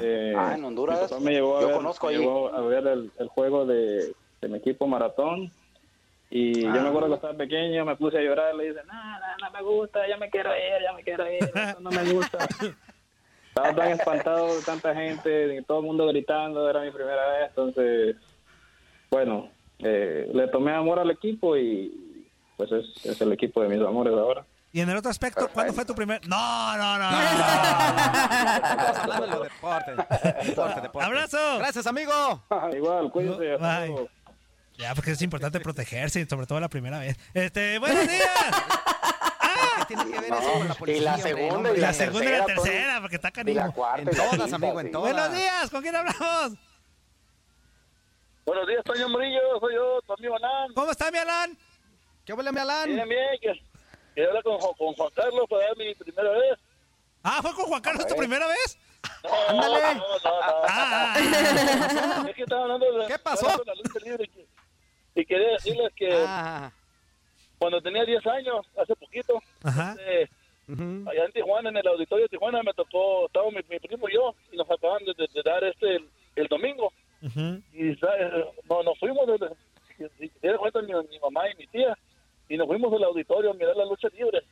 Speaker 8: Eh,
Speaker 5: Ah, en Honduras.
Speaker 8: Mi papá me llevó a
Speaker 5: Yo
Speaker 8: ver,
Speaker 5: conozco
Speaker 8: me
Speaker 5: ahí.
Speaker 8: llevó a ver el, el juego de, de mi equipo maratón. Y yo me acuerdo que estaba pequeño, me puse a llorar, le dije, no, no, no me gusta, ya me quiero ir, ya me quiero ir, esto no me gusta. estaba tan espantado de tanta gente, de todo el mundo gritando, era mi primera vez, entonces, bueno, eh, le tomé amor al equipo y pues es, es el equipo de mis amores ahora.
Speaker 4: Y en el otro aspecto, ¿cuándo fue tu primer...? No, no, no. no.
Speaker 3: Estamos hablando de los deportes. Deporte, deporte.
Speaker 4: ¡Abrazo!
Speaker 3: Gracias, amigo.
Speaker 8: Igual, cuídense.
Speaker 4: Bye. Ya, porque es importante protegerse, y sobre todo la primera vez. Este, buenos días.
Speaker 3: ¿Qué tiene que ver eso con la
Speaker 5: y
Speaker 3: policía?
Speaker 5: la
Speaker 3: hombre?
Speaker 5: segunda
Speaker 3: Hombre,
Speaker 5: y
Speaker 4: La
Speaker 5: la
Speaker 4: segunda y la
Speaker 5: tercera,
Speaker 4: tercera, porque está
Speaker 5: Y la
Speaker 4: canijo.
Speaker 5: cuarta
Speaker 3: En
Speaker 5: y la
Speaker 3: todas,
Speaker 5: quinta,
Speaker 3: amigo, en todas.
Speaker 4: Buenos días, ¿con quién hablamos?
Speaker 9: Buenos días, Toño Murillo, soy yo, tu amigo Alan.
Speaker 4: ¿Cómo está, mi Alan?
Speaker 3: ¿Qué huele, mi Alan?
Speaker 9: Bien, bien, que, que habla con, Juan Carlos para dar mi primera vez.
Speaker 4: Ah, ¿fue con Juan Carlos tu primera vez?
Speaker 9: No,
Speaker 3: Ándale.
Speaker 9: no, no, no.
Speaker 4: Ah,
Speaker 9: Es que estaba hablando de
Speaker 3: ¿Qué pasó?
Speaker 9: hablando de la lucha libre y, que- y quería decirles que
Speaker 3: Ah,
Speaker 9: cuando tenía 10 años, hace poquito,
Speaker 4: ajá.
Speaker 9: eh,
Speaker 3: ujú.
Speaker 9: allá en Tijuana, en el auditorio de Tijuana, me tocó, estaba mi, mi primo y yo, y nos acaban de, de- de dar este el, el domingo. Y ¿sabes? no, nos fuimos, desde, si cuenta mi, mi mamá y mi tía, y nos fuimos al auditorio a mirar la lucha libre.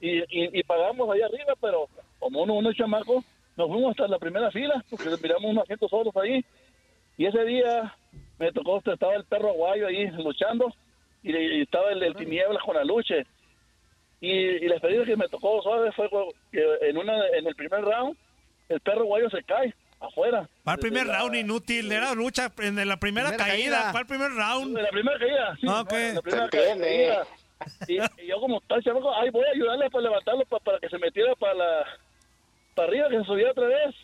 Speaker 9: Y, y, y pagamos allá arriba, pero como uno, uno es chamaco, nos fuimos hasta la primera fila, porque miramos unos asientos solos ahí. Y ese día me tocó, estaba el perro aguayo ahí luchando, y, y estaba el, el tinieblas con la lucha. Y, y la experiencia que me tocó suave fue que en, una, en el primer round, el perro aguayo se cae afuera.
Speaker 4: ¿Cuál primer
Speaker 9: Desde la-
Speaker 4: round inútil? Era lucha en la primera,
Speaker 3: Primera
Speaker 4: caída.
Speaker 3: caída.
Speaker 4: ¿Cuál primer round?
Speaker 9: De la primera caída, sí.
Speaker 4: Ah, ok.
Speaker 9: no, la primera caída. Y, y yo como tal chamaco, ay, voy a ayudarle para levantarlo pa- para que se metiera para la para arriba, que se subiera otra vez.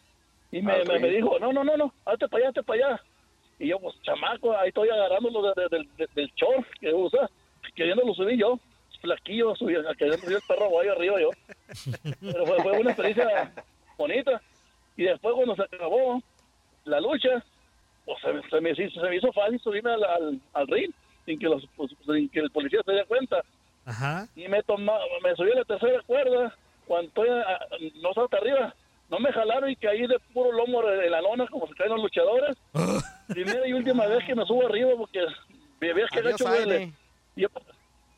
Speaker 9: Y me,
Speaker 5: Ah,
Speaker 9: me,
Speaker 5: ok.
Speaker 9: me dijo, no, no, no, no, hazte para allá, hazte para allá. Y yo, pues, chamaco, ahí estoy agarrándolo de- de- del- de- del short que usa, queriéndolo subir yo. Flaquillo, subí, queriendo subir el perro guayo arriba yo. Pero fue, fue una experiencia bonita. Y después cuando se acabó la lucha, pues se, me- se me, hizo- se me hizo fácil subirme al, al, al ring sin que, los, pues, sin que el policía se diera cuenta.
Speaker 4: Ajá.
Speaker 9: Y me toma, me subí a la tercera cuerda, cuando estoy a- no salta arriba. No me jalaron y caí de puro lomo de la lona como se caen los luchadores. Primera y última vez que me subo arriba porque me veías que gacho duele. Y yo,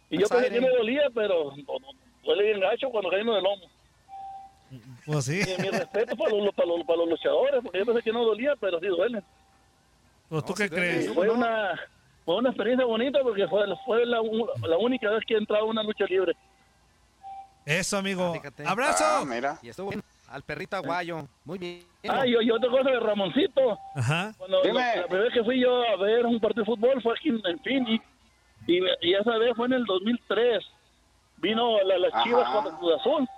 Speaker 9: y yo pensé que me dolía, pero no, no, duele bien gacho cuando caímos de lomo.
Speaker 4: Pues sí.
Speaker 9: Y mi respeto para los, para, los, para los luchadores, porque yo pensé que no dolía, pero sí duele.
Speaker 4: Pues tú
Speaker 3: No,
Speaker 4: qué
Speaker 3: sí
Speaker 4: crees.
Speaker 9: Fue una, fue una experiencia bonita porque fue, fue la, la única vez que he entrado a una lucha libre.
Speaker 4: Eso, amigo. Abrazo.
Speaker 5: Ah, mira.
Speaker 3: Y estuvo bien. Al perrito aguayo. Muy bien.
Speaker 9: Ah, y, y otra cosa de Ramoncito.
Speaker 4: Ajá.
Speaker 9: Cuando
Speaker 5: Dime.
Speaker 9: la, la primera vez que fui yo a ver un partido de fútbol fue aquí en, en Phoenix. Y, y esa vez fue en el 2003. Vino la, las
Speaker 5: Ajá.
Speaker 9: chivas contra Cruz Azul.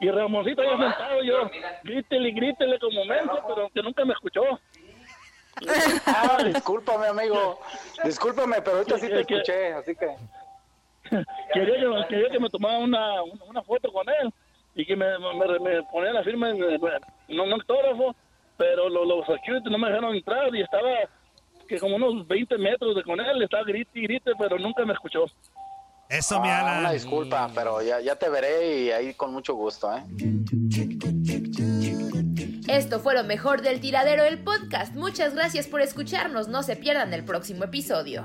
Speaker 9: Y Ramoncito ahí sentado yo, grítele, grítele como menso, pero que nunca me escuchó.
Speaker 5: Ah, discúlpame, amigo. Discúlpame, pero ahorita sí te
Speaker 9: que-
Speaker 5: escuché, así que...
Speaker 9: quería que, me- quería que me tomara una, una foto con él y que me, me, me ponía la firma en, en un autógrafo, pero los, los security no me dejaron entrar y estaba que como unos 20 metros de con él, estaba grite y grite, pero nunca me escuchó.
Speaker 4: Eso, mi
Speaker 5: Ah, una disculpa, pero ya, ya te veré y ahí con mucho gusto, ¿eh?
Speaker 2: Esto fue lo mejor del tiradero del podcast. Muchas gracias por escucharnos. No se pierdan el próximo episodio.